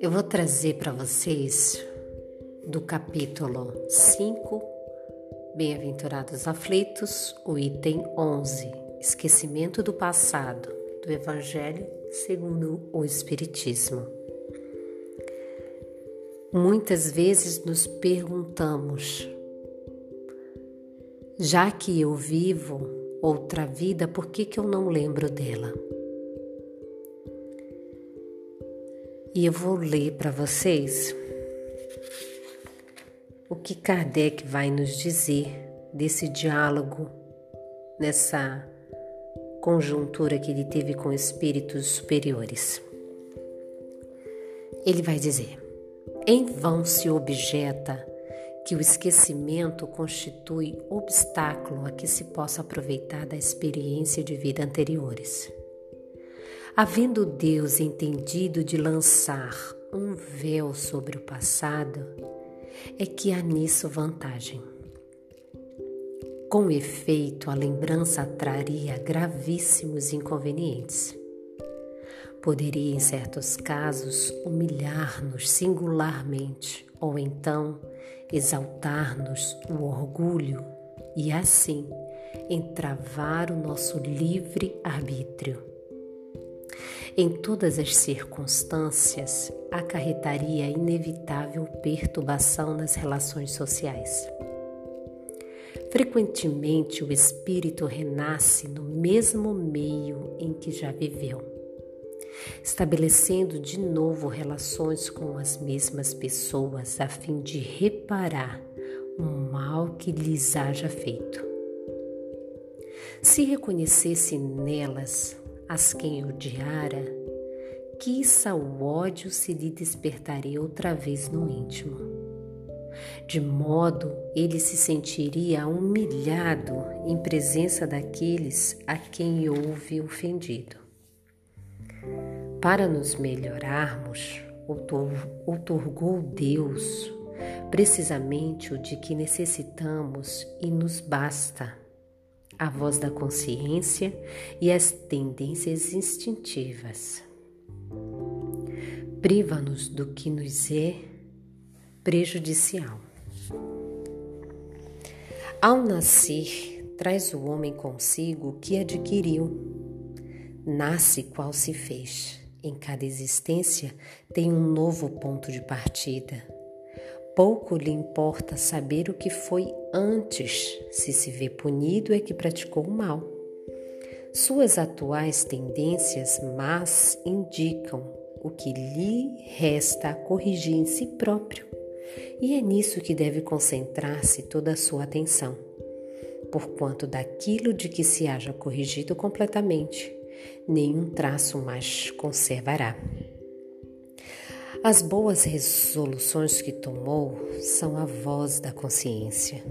Eu vou trazer para vocês do capítulo 5, Bem-aventurados aflitos, o item 11, Esquecimento do passado, do Evangelho segundo o Espiritismo. Muitas vezes nos perguntamos: já que eu vivo outra vida, por que, que eu não lembro dela? E eu vou ler para vocês o que Kardec vai nos dizer desse diálogo, nessa conjuntura que ele teve com espíritos superiores. Ele vai dizer: em vão se objeta que o esquecimento constitui obstáculo a que se possa aproveitar da experiência de vida anteriores. Havendo Deus entendido de lançar um véu sobre o passado, é que há nisso vantagem. Com efeito, a lembrança traria gravíssimos inconvenientes. Poderia, em certos casos, humilhar-nos singularmente, ou então exaltar-nos o orgulho e, assim, entravar o nosso livre arbítrio em todas as circunstâncias, acarretaria inevitável perturbação nas relações sociais. Frequentemente, o espírito renasce no mesmo meio em que já viveu, estabelecendo de novo relações com as mesmas pessoas a fim de reparar um mal que lhes haja feito. Se reconhecesse nelas as quem odiara, quiçá o ódio se lhe despertaria outra vez no íntimo. De modo ele se sentiria humilhado em presença daqueles a quem houve ofendido. Para nos melhorarmos, outorgou Deus precisamente o de que necessitamos e nos basta a voz da consciência e as tendências instintivas. Priva-nos do que nos é prejudicial. Ao nascer, traz o homem consigo o que adquiriu. Nasce qual se fez. Em cada existência tem um novo ponto de partida Pouco lhe importa saber o que foi antes, se se vê punido é que praticou o mal. Suas atuais tendências más indicam o que lhe resta a corrigir em si próprio, e é nisso que deve concentrar-se toda a sua atenção, porquanto daquilo de que se haja corrigido completamente, nenhum traço mais conservará. As boas resoluções que tomou são a voz da consciência,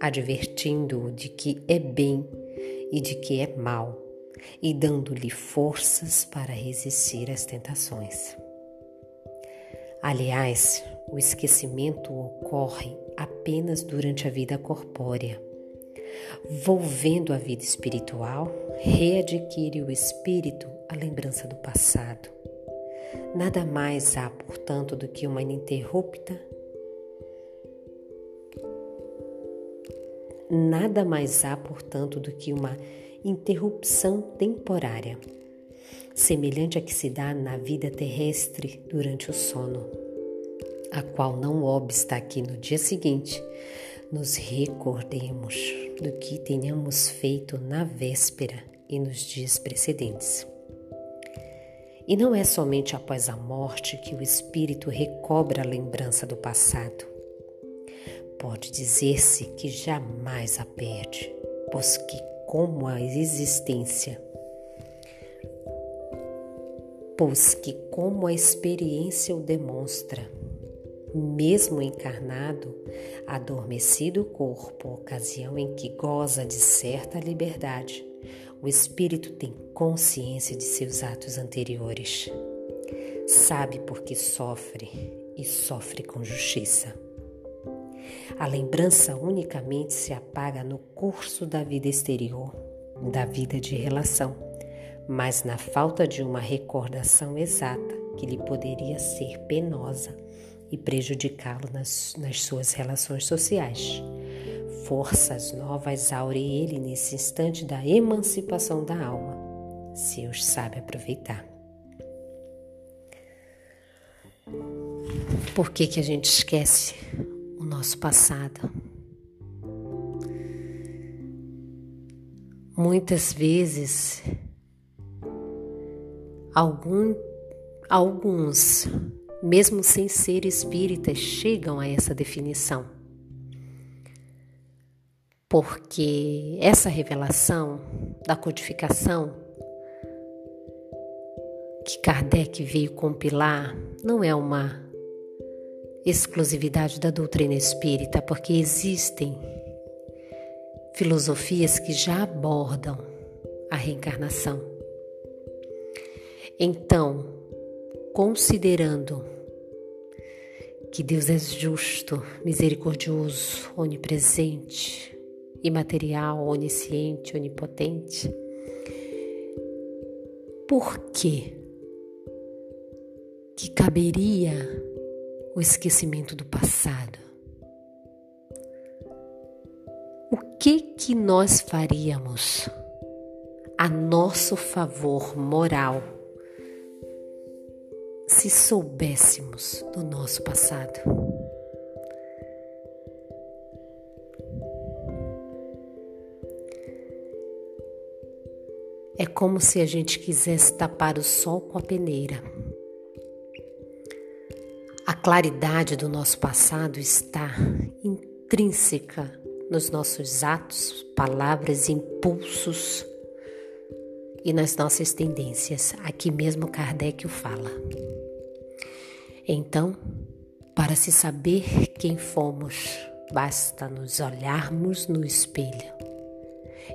advertindo-o de que é bem e de que é mal, e dando-lhe forças para resistir às tentações. Aliás, o esquecimento ocorre apenas durante a vida corpórea. Volvendo à vida espiritual, readquire o espírito a lembrança do passado. Nada mais há, portanto, do que uma ininterrupta. Nada mais há, portanto, do que uma interrupção temporária, semelhante a que se dá na vida terrestre durante o sono, a qual não obsta que no dia seguinte nos recordemos do que tenhamos feito na véspera e nos dias precedentes. E não é somente após a morte que o espírito recobra a lembrança do passado. Pode dizer-se que jamais a perde, pois que, como a existência, pois que, como a experiência o demonstra, mesmo encarnado, adormecido o corpo, ocasião em que goza de certa liberdade, o espírito tem consciência de seus atos anteriores. Sabe por que sofre e sofre com justiça. A lembrança unicamente se apaga no curso da vida exterior, da vida de relação, mas na falta de uma recordação exata que lhe poderia ser penosa e prejudicá-lo nas, nas suas relações sociais. Forças novas aure ele nesse instante da emancipação da alma, se os sabe aproveitar. Por que, que a gente esquece o nosso passado? Muitas vezes, algum, alguns, mesmo sem ser espíritas, chegam a essa definição. Porque essa revelação da codificação que Kardec veio compilar não é uma exclusividade da doutrina espírita, porque existem filosofias que já abordam a reencarnação. Então, considerando que Deus é justo, misericordioso, onipresente, imaterial, onisciente, onipotente, por que que caberia o esquecimento do passado. O que que nós faríamos a nosso favor moral se soubéssemos do nosso passado? É como se a gente quisesse tapar o sol com a peneira. A claridade do nosso passado está intrínseca nos nossos atos, palavras, impulsos e nas nossas tendências. Aqui mesmo Kardec o fala. Então, para se saber quem fomos, basta nos olharmos no espelho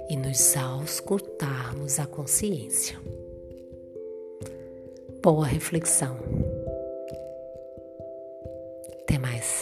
e nos auscultarmos a consciência. Boa reflexão. Até mais.